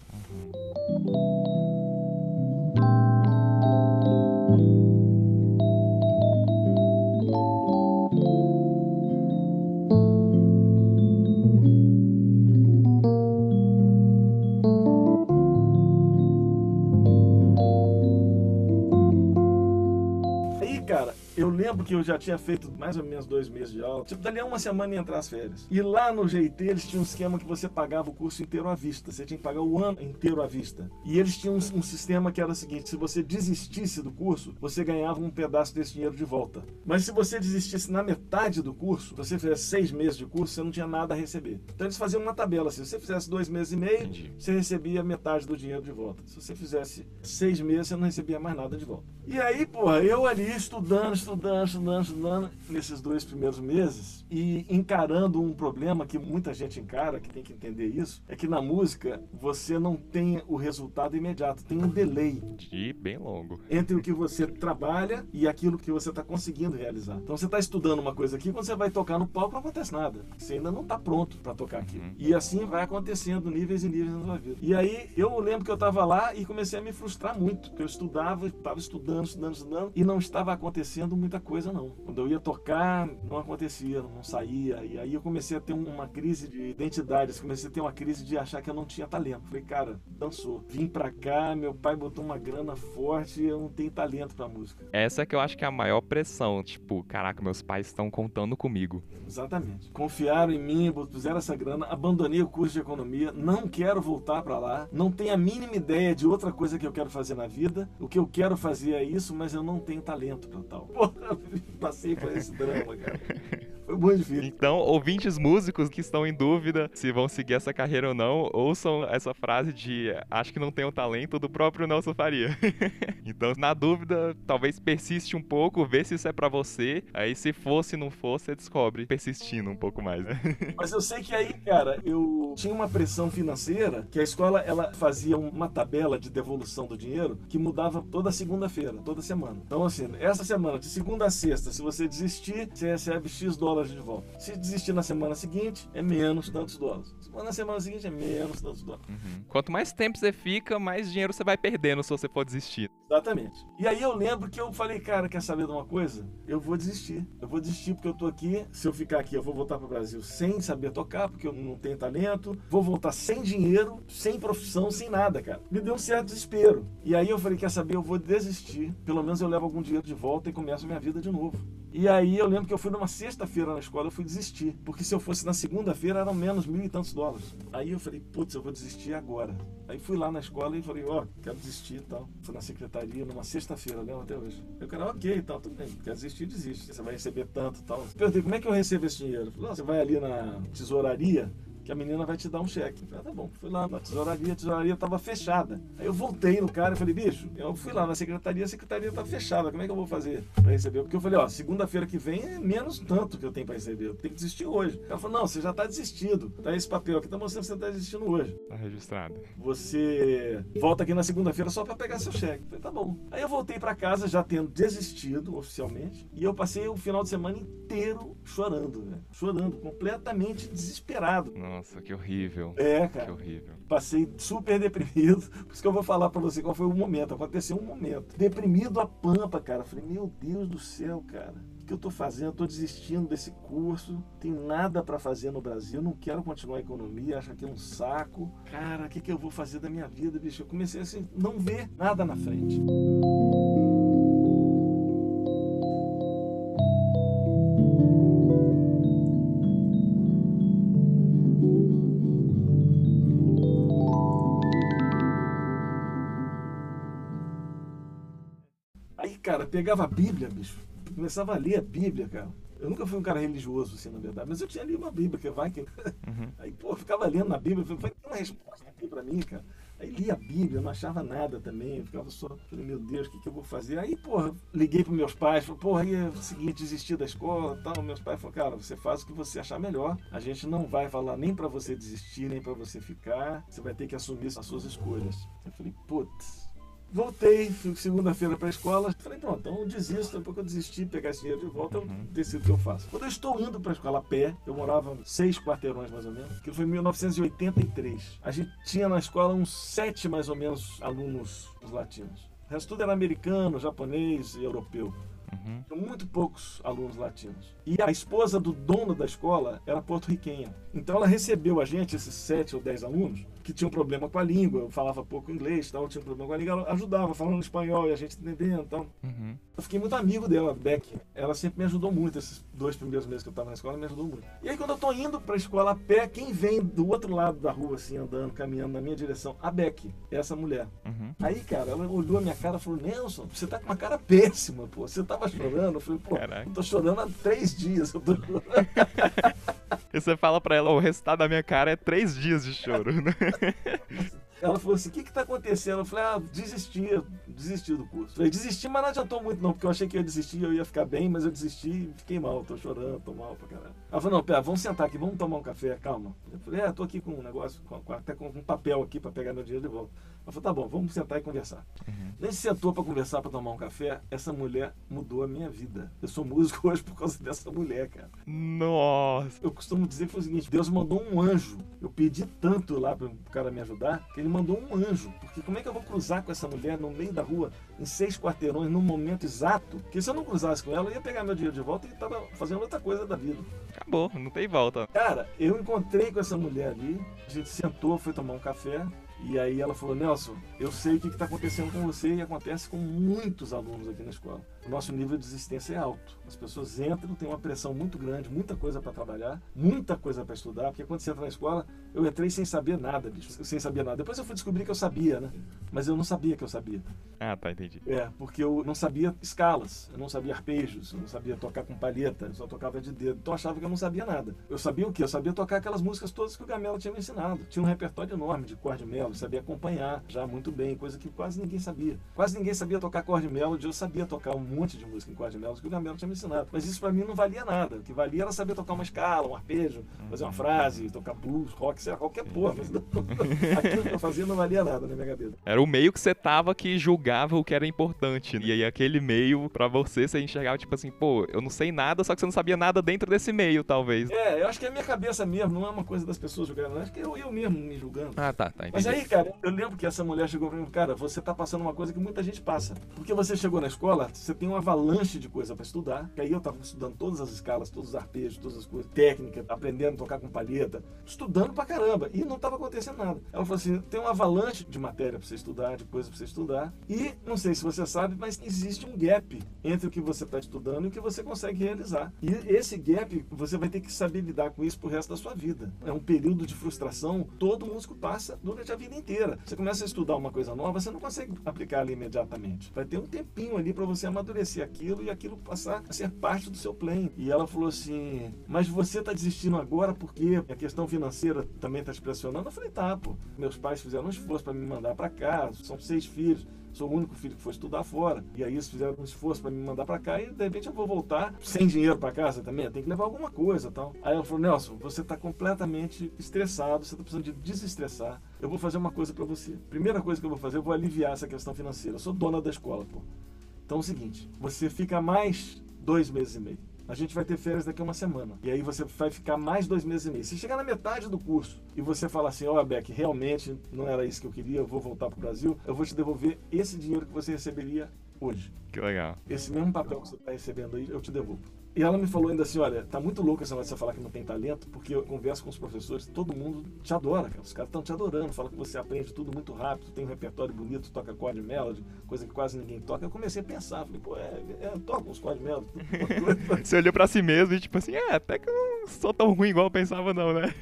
cara. Uhum. lembro que eu já tinha feito mais ou menos dois meses de aula. Tipo, dali a uma semana ia entrar as férias. E lá no GT eles tinham um esquema que você pagava o curso inteiro à vista. Você tinha que pagar o ano inteiro à vista. E eles tinham um, um sistema que era o seguinte: se você desistisse do curso, você ganhava um pedaço desse dinheiro de volta. Mas se você desistisse na metade do curso, se você fizesse seis meses de curso, você não tinha nada a receber. Então eles faziam uma tabela assim: se você fizesse dois meses e meio, Entendi. você recebia metade do dinheiro de volta. Se você fizesse seis meses, você não recebia mais nada de volta. E aí, porra, eu ali estudando, estudando, estudando, estudando nesses dois primeiros meses e encarando um problema que muita gente encara, que tem que entender isso, é que na música você não tem o resultado imediato, tem um delay. De bem longo. Entre o que você trabalha e aquilo que você está conseguindo realizar. Então você está estudando uma coisa aqui, quando você vai tocar no palco não acontece nada. Você ainda não está pronto para tocar aqui. Uhum. E assim vai acontecendo níveis e níveis na sua vida. E aí eu lembro que eu estava lá e comecei a me frustrar muito, porque eu estudava, estava estudando, estudando, estudando e não estava acontecendo muita coisa não. Quando eu ia tocar, não acontecia, não saía. E aí eu comecei a ter uma crise de identidade, comecei a ter uma crise de achar que eu não tinha talento. Falei, cara, dançou. Vim pra cá, meu pai botou uma grana forte e eu não tenho talento pra música. Essa é que eu acho que é a maior pressão. Tipo, caraca, meus pais estão contando comigo. Exatamente. Confiaram em mim, puseram essa grana, abandonei o curso de economia, não quero voltar para lá, não tenho a mínima ideia de outra coisa que eu quero fazer na vida. O que eu quero fazer é isso, mas eu não tenho talento pra tal. Porra, passei por esse drama, cara. Foi muito difícil. Então, ouvintes músicos que estão em dúvida se vão seguir essa carreira ou não, ouçam essa frase de acho que não tenho talento do próprio Nelson Faria. então, na dúvida, talvez persiste um pouco, vê se isso é para você. Aí, se for, se não for, você descobre persistindo um pouco mais. Né? Mas eu sei que aí, cara, eu tinha uma pressão financeira que a escola ela fazia uma tabela de devolução do dinheiro que mudava toda segunda-feira, toda semana. Então, assim, essa semana, de segunda a sexta, se você desistir, você recebe X dólares dólares de volta. Se desistir na semana seguinte, é menos tantos dólares. Se na semana seguinte, é menos tantos dólares. Uhum. Quanto mais tempo você fica, mais dinheiro você vai perdendo se você for desistir. Exatamente. E aí eu lembro que eu falei, cara, quer saber de uma coisa? Eu vou desistir. Eu vou desistir porque eu tô aqui. Se eu ficar aqui, eu vou voltar pro Brasil sem saber tocar, porque eu não tenho talento. Vou voltar sem dinheiro, sem profissão, sem nada, cara. Me deu um certo desespero. E aí eu falei, quer saber? Eu vou desistir. Pelo menos eu levo algum dinheiro de volta e começo a minha vida de novo. E aí eu lembro que eu fui numa sexta-feira na escola, eu fui desistir. Porque se eu fosse na segunda-feira, eram menos mil e tantos dólares. Aí eu falei, putz, eu vou desistir agora. Aí fui lá na escola e falei, ó, oh, quero desistir e tal. Fui na secretaria numa sexta-feira, lembro até hoje. Eu quero, ok, tal, tudo bem. Quer desistir, desiste. Você vai receber tanto e tal. Perguntei, como é que eu recebo esse dinheiro? Falei, você vai ali na tesouraria que a menina vai te dar um cheque. falei, ah, tá bom. Fui lá na tesouraria, a tesouraria estava fechada. Aí eu voltei no cara e falei, bicho, eu fui lá na secretaria, a secretaria tá fechada. Como é que eu vou fazer para receber? Porque eu falei, ó, segunda-feira que vem é menos tanto que eu tenho para receber. Eu tenho que desistir hoje. Ela falou, não, você já tá desistido. Tá esse papel aqui, tá mostrando que você tá desistindo hoje. Tá registrado. Você volta aqui na segunda-feira só para pegar seu cheque. falei, tá bom. Aí eu voltei para casa já tendo desistido oficialmente. E eu passei o final de semana inteiro chorando, né? Chorando, completamente desesperado. Nossa, que horrível. É, cara. Que horrível. Passei super deprimido. Por isso que eu vou falar para você qual foi o momento. Aconteceu um momento. Deprimido a pampa, cara. Falei, meu Deus do céu, cara. O que eu tô fazendo? Eu tô desistindo desse curso. Tem nada para fazer no Brasil. Não quero continuar a economia. Acho que é um saco. Cara, o que, que eu vou fazer da minha vida, bicho? Eu comecei assim, não ver nada na frente. Cara, pegava a Bíblia, bicho, começava a ler a Bíblia, cara. Eu nunca fui um cara religioso, assim, na verdade, mas eu tinha lido uma Bíblia, que vai que. Uhum. Aí, pô, ficava lendo na Bíblia, falei, tem uma resposta aqui pra mim, cara. Aí li a Bíblia, não achava nada também, eu ficava só, falei, meu Deus, o que, que eu vou fazer? Aí, porra, liguei para meus pais, falei, porra, aí é o seguinte, desistir da escola tal. Meus pais falaram, cara, você faz o que você achar melhor. A gente não vai falar nem para você desistir, nem para você ficar. Você vai ter que assumir as suas escolhas. Eu falei, putz, Voltei, segunda-feira para a escola. Falei, pronto, então eu desisto. Depois que eu desisti, pegar esse dinheiro de volta, eu uhum. decido o que eu faço. Quando eu estou indo para a escola a pé, eu morava seis quarteirões mais ou menos, que foi em 1983. A gente tinha na escola uns sete mais ou menos alunos latinos. O resto tudo era americano, japonês e europeu. Uhum. Muito poucos alunos latinos. E a esposa do dono da escola era porto-riquenha. Então ela recebeu a gente, esses sete ou dez alunos, que tinham problema com a língua, eu falava pouco inglês, tal, tinha problema com a língua, ela ajudava, falando espanhol e a gente entendendo. Então. Uhum. Eu fiquei muito amigo dela, Beck. Ela sempre me ajudou muito, esses dois primeiros meses que eu estava na escola, me ajudou muito. E aí quando eu tô indo para a escola a pé, quem vem do outro lado da rua, assim, andando, caminhando na minha direção? A Beck, essa mulher. Uhum. Aí, cara, ela olhou a minha cara e falou, Nelson, você tá com uma cara péssima, pô. Você tava chorando? Eu falei, pô, Caraca. eu tô chorando há três dias. Eu tô... e você fala pra ela, o resultado da minha cara é três dias de choro? Ela falou assim: o que que tá acontecendo? Eu falei: ah, desisti, desisti do curso. Falei: desisti, mas não adiantou muito não, porque eu achei que eu ia desistir, eu ia ficar bem, mas eu desisti e fiquei mal, tô chorando, tô mal pra caralho. Ela falou: não, pera, vamos sentar aqui, vamos tomar um café, calma. Eu falei: é, tô aqui com um negócio, com, até com um papel aqui pra pegar meu dinheiro de volta. Ela falou: tá bom, vamos sentar e conversar. Uhum. A gente sentou pra conversar, pra tomar um café, essa mulher mudou a minha vida. Eu sou músico hoje por causa dessa mulher, cara. Nossa! Eu costumo dizer que foi o seguinte: Deus mandou um anjo. Eu pedi tanto lá pro cara me ajudar, que ele mandou um anjo. Porque como é que eu vou cruzar com essa mulher no meio da rua, em seis quarteirões, num momento exato? Que se eu não cruzasse com ela, eu ia pegar meu dinheiro de volta e tava fazendo outra coisa da vida. Acabou, não tem volta. Cara, eu encontrei com essa mulher ali, a gente sentou, foi tomar um café. E aí ela falou, Nelson, eu sei o que está acontecendo com você e acontece com muitos alunos aqui na escola. O nosso nível de existência é alto. As pessoas entram, tem uma pressão muito grande, muita coisa para trabalhar, muita coisa para estudar, porque quando você entra na escola, eu entrei sem saber nada, bicho, sem saber nada. Depois eu fui descobrir que eu sabia, né? Mas eu não sabia que eu sabia. Ah, tá, entendi. É, porque eu não sabia escalas, eu não sabia arpejos, eu não sabia tocar com palheta, eu só tocava de dedo. Então eu achava que eu não sabia nada. Eu sabia o quê? Eu sabia tocar aquelas músicas todas que o Gamela tinha me ensinado. Tinha um repertório enorme de cor de melo, sabia acompanhar já muito bem, coisa que quase ninguém sabia. Quase ninguém sabia tocar cor de melody, eu sabia tocar um monte de música em melos que o Gamelo tinha me ensinado. Mas isso para mim não valia nada. O que valia era saber tocar uma escala, um arpejo, fazer uma frase, tocar blues, rock, sei lá, qualquer porra. Mas não, aquilo que eu fazia não valia nada na minha cabeça. Era o meio que você tava que julgava o que era importante. E aí aquele meio, para você, você enxergava tipo assim, pô, eu não sei nada, só que você não sabia nada dentro desse meio, talvez. É, eu acho que é a minha cabeça mesmo, não é uma coisa das pessoas julgando, acho que eu, eu mesmo me julgando. Ah, tá, tá. Mas aí, cara, eu lembro que essa mulher chegou pra mim, cara, você tá passando uma coisa que muita gente passa. Porque você chegou na escola, você tem uma avalanche de coisa para estudar, que aí eu tava estudando todas as escalas, todos os arpejos, todas as coisas, técnica, aprendendo a tocar com palheta, estudando pra caramba, e não tava acontecendo nada. Ela falou assim, tem uma avalanche de matéria pra você estudar, de coisa pra você estudar, e não sei se você sabe, mas existe um gap entre o que você tá estudando e o que você consegue realizar. E esse gap, você vai ter que saber lidar com isso pro resto da sua vida. É um período de frustração, todo músico passa durante a vida inteira. Você começa a estudar uma coisa nova, você não consegue aplicar ali imediatamente. Vai ter um tempinho ali para você amadurecer aquilo e aquilo passar a ser parte do seu plano. E ela falou assim: Mas você está desistindo agora porque a questão financeira também está te pressionando? Eu falei: Tá, pô. Meus pais fizeram um esforço para me mandar para cá, são seis filhos sou o único filho que foi estudar fora. E aí eles fizeram um esforço para me mandar para cá e de repente eu vou voltar sem dinheiro para casa também. Tem que levar alguma coisa tal. Aí ela falou: Nelson, você está completamente estressado, você está precisando de desestressar. Eu vou fazer uma coisa para você. Primeira coisa que eu vou fazer, eu vou aliviar essa questão financeira. Eu sou dona da escola, pô. Então é o seguinte: você fica mais dois meses e meio a gente vai ter férias daqui a uma semana. E aí você vai ficar mais dois meses e meio. Se chegar na metade do curso e você falar assim, ó, oh, Beck, realmente não era isso que eu queria, eu vou voltar para o Brasil, eu vou te devolver esse dinheiro que você receberia hoje. Que legal. Esse mesmo papel que você está recebendo aí, eu te devolvo. E ela me falou ainda assim: olha, tá muito louco essa hora de você falar que não tem talento, porque eu converso com os professores, todo mundo te adora, cara. Os caras estão te adorando, falam que você aprende tudo muito rápido, tem um repertório bonito, toca chord melody, coisa que quase ninguém toca. Eu comecei a pensar, falei, pô, é, é toca uns chord melody. você olhou pra si mesmo e tipo assim, é, até que eu não sou tão ruim igual eu pensava, não, né?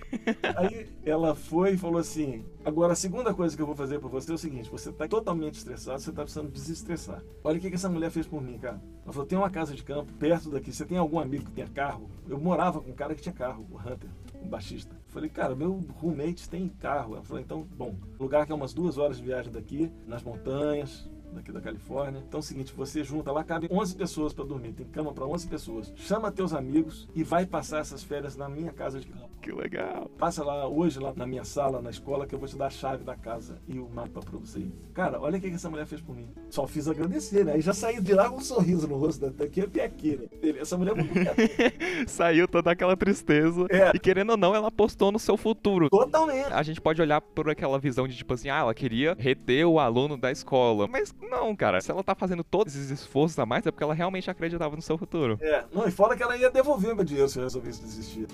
Aí ela foi e falou assim: agora a segunda coisa que eu vou fazer pra você é o seguinte: você tá totalmente estressado, você tá precisando desestressar. Olha o que, que essa mulher fez por mim, cara. Ela falou: tem uma casa de campo perto daqui, você tem algum amigo que tenha carro? Eu morava com um cara que tinha carro, o Hunter, um baixista. falei, cara, meu roommate tem carro. Ela falou, então, bom, lugar que é umas duas horas de viagem daqui, nas montanhas, daqui da Califórnia. Então é o seguinte, você junta lá, cabe 11 pessoas para dormir, tem cama para 11 pessoas. Chama teus amigos e vai passar essas férias na minha casa de campo. Que legal. Passa lá hoje, lá na minha sala, na escola, que eu vou te dar a chave da casa e o mapa para você ir. Cara, olha o que essa mulher fez por mim. Só fiz agradecer, né? E já saí de lá com um sorriso no rosto, daqui até aqui, né? Essa mulher é Saiu toda aquela tristeza. É. E querendo ou não, ela apostou no seu futuro. Totalmente. A gente pode olhar por aquela visão de tipo assim, ah, ela queria reter o aluno da escola. Mas não, cara. Se ela tá fazendo todos esses esforços a mais, é porque ela realmente acreditava no seu futuro. É. Não, e fora que ela ia devolver meu dinheiro se eu resolvesse desistir.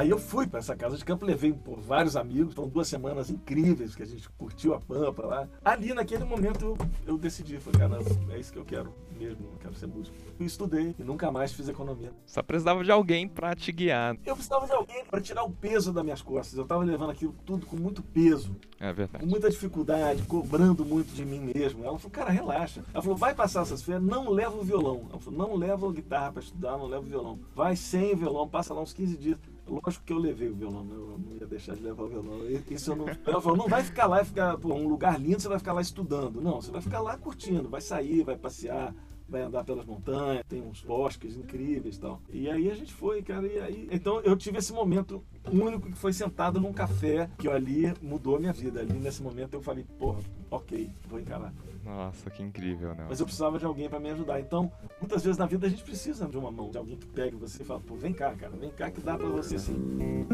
Aí eu fui para essa casa de campo, levei por vários amigos, foram duas semanas incríveis que a gente curtiu a Pampa lá. Ali naquele momento eu, eu decidi, falei, cara, é isso que eu quero mesmo, eu quero ser músico. Estudei e nunca mais fiz economia. Só precisava de alguém para te guiar. Eu precisava de alguém para tirar o peso das minhas costas. Eu tava levando aquilo tudo com muito peso. É verdade. Com muita dificuldade, cobrando muito de mim mesmo. Ela falou, cara, relaxa. Ela falou, vai passar essas férias, não leva o violão. Ela falou, não leva a guitarra para estudar, não leva o violão. Vai sem o violão, passa lá uns 15 dias. Lógico que eu levei o violão, né? eu não ia deixar de levar o violão. Isso eu não. Ela falou, não vai ficar lá e ficar, pô, um lugar lindo, você vai ficar lá estudando. Não, você vai ficar lá curtindo, vai sair, vai passear, vai andar pelas montanhas, tem uns bosques incríveis e tal. E aí a gente foi, cara, e aí. Então eu tive esse momento único que foi sentado num café, que ali mudou a minha vida. Ali nesse momento eu falei, porra, ok, vou encarar. Nossa, que incrível, né? Mas eu precisava de alguém para me ajudar. Então, muitas vezes na vida a gente precisa de uma mão, de alguém que pegue você e fala, pô, vem cá, cara, vem cá que dá para você sim.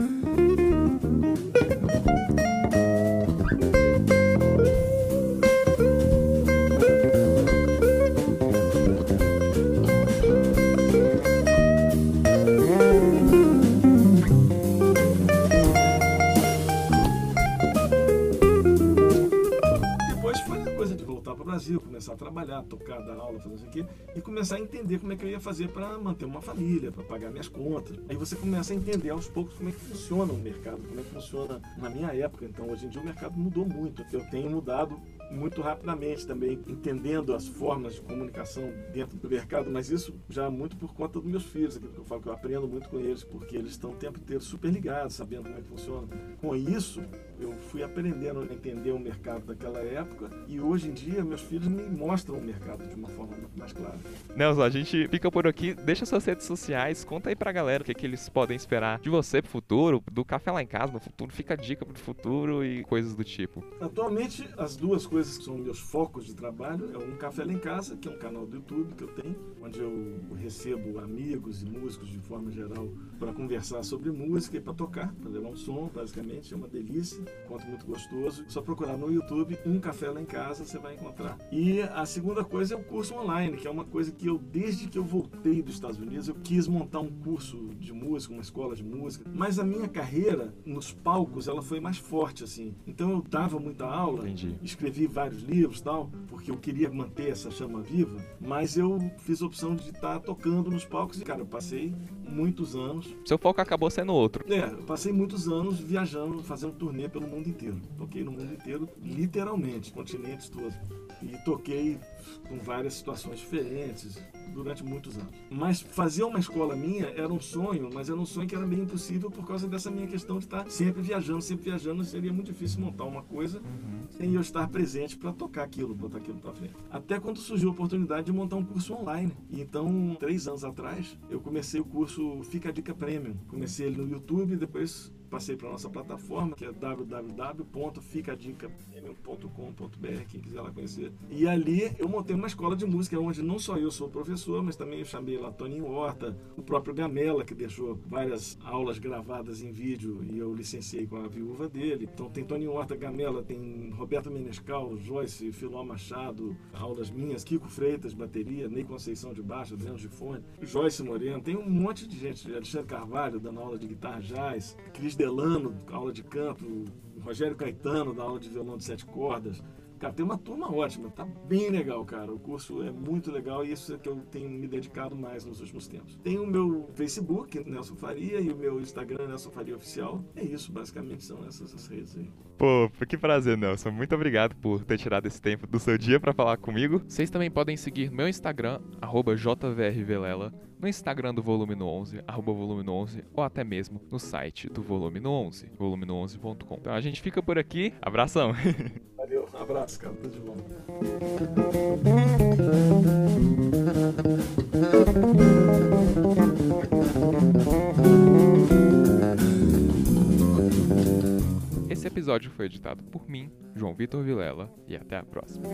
Brasil, começar a trabalhar, tocar, dar aula, fazer isso aqui, e começar a entender como é que eu ia fazer para manter uma família, para pagar minhas contas. Aí você começa a entender aos poucos como é que funciona o mercado, como é que funciona na minha época. Então, hoje em dia o mercado mudou muito. Eu tenho mudado muito rapidamente também, entendendo as formas de comunicação dentro do mercado, mas isso já muito por conta dos meus filhos, aquilo que eu falo que eu aprendo muito com eles, porque eles estão o tempo inteiro super ligados, sabendo como é que funciona. Com isso, eu fui aprendendo a entender o mercado daquela época e hoje em dia meus filhos me mostram o mercado de uma forma muito mais clara. Nelson, a gente fica por aqui, deixa suas redes sociais, conta aí pra galera o que, que eles podem esperar de você pro futuro, do Café Lá em Casa no futuro, fica a dica pro futuro e coisas do tipo. Atualmente, as duas coisas que são meus focos de trabalho é um Café Lá em Casa, que é um canal do YouTube que eu tenho, onde eu recebo amigos e músicos de forma geral para conversar sobre música e para tocar, para levar um som, basicamente, é uma delícia, conto muito gostoso. Só procurar no YouTube um Café Lá em Casa, você vai encontrar. E a segunda coisa é o curso online, que é uma coisa que eu, desde que eu voltei dos Estados Unidos, eu quis montar um curso de música, uma escola de música, mas a minha carreira nos palcos, ela foi mais forte, assim. Então eu dava muita aula, Entendi. escrevi vários livros tal, porque eu queria manter essa chama viva, mas eu fiz a opção de estar tocando nos palcos e, cara, eu passei muitos anos. Seu foco acabou sendo outro. É, eu passei muitos anos viajando, fazendo turnê pelo mundo inteiro. Toquei no mundo inteiro, literalmente, continentes todos. E toquei com várias situações diferentes durante muitos anos. Mas fazer uma escola minha era um sonho, mas era um sonho que era meio impossível por causa dessa minha questão de estar sempre viajando, sempre viajando. Seria muito difícil montar uma coisa sem eu estar presente para tocar aquilo, botar aquilo para frente. Até quando surgiu a oportunidade de montar um curso online. E então, três anos atrás, eu comecei o curso Fica a Dica Premium. Comecei ele no YouTube, depois passei para nossa plataforma, que é www.ficadicapremium.com.br, quem quiser lá conhecer. E ali eu montei uma escola de música onde não só eu sou professor, mas também eu chamei lá Toninho Horta, o próprio Gamela, que deixou várias aulas gravadas em vídeo e eu licenciei com a viúva dele. Então tem Toninho Horta, Gamela, tem Roberto Menescal, Joyce, Filó Machado, aulas minhas, Kiko Freitas, bateria, Ney Conceição de baixo, Adriano de fone, Joyce Moreno, tem um monte de gente, Alexandre Carvalho dando aula de guitarra jazz, Cris Delano, aula de canto, Rogério Caetano, da aula de violão de sete cordas. Cara, tem uma turma ótima, tá bem legal, cara. O curso é muito legal e isso é que eu tenho me dedicado mais nos últimos tempos. Tem o meu Facebook, Nelson Faria, e o meu Instagram, Nelson Faria Oficial. É isso, basicamente, são essas as redes aí. Pô, que prazer, Nelson. Muito obrigado por ter tirado esse tempo do seu dia para falar comigo. Vocês também podem seguir meu Instagram, jvrvelela, no Instagram do Volume no 11, arroba volume no 11, ou até mesmo no site do Volume no 11, volumino11.com. Então a gente fica por aqui. Abração! Valeu, abraço, cara. Tudo de bom. Esse episódio foi editado por mim, João Vitor Vilela, e até a próxima.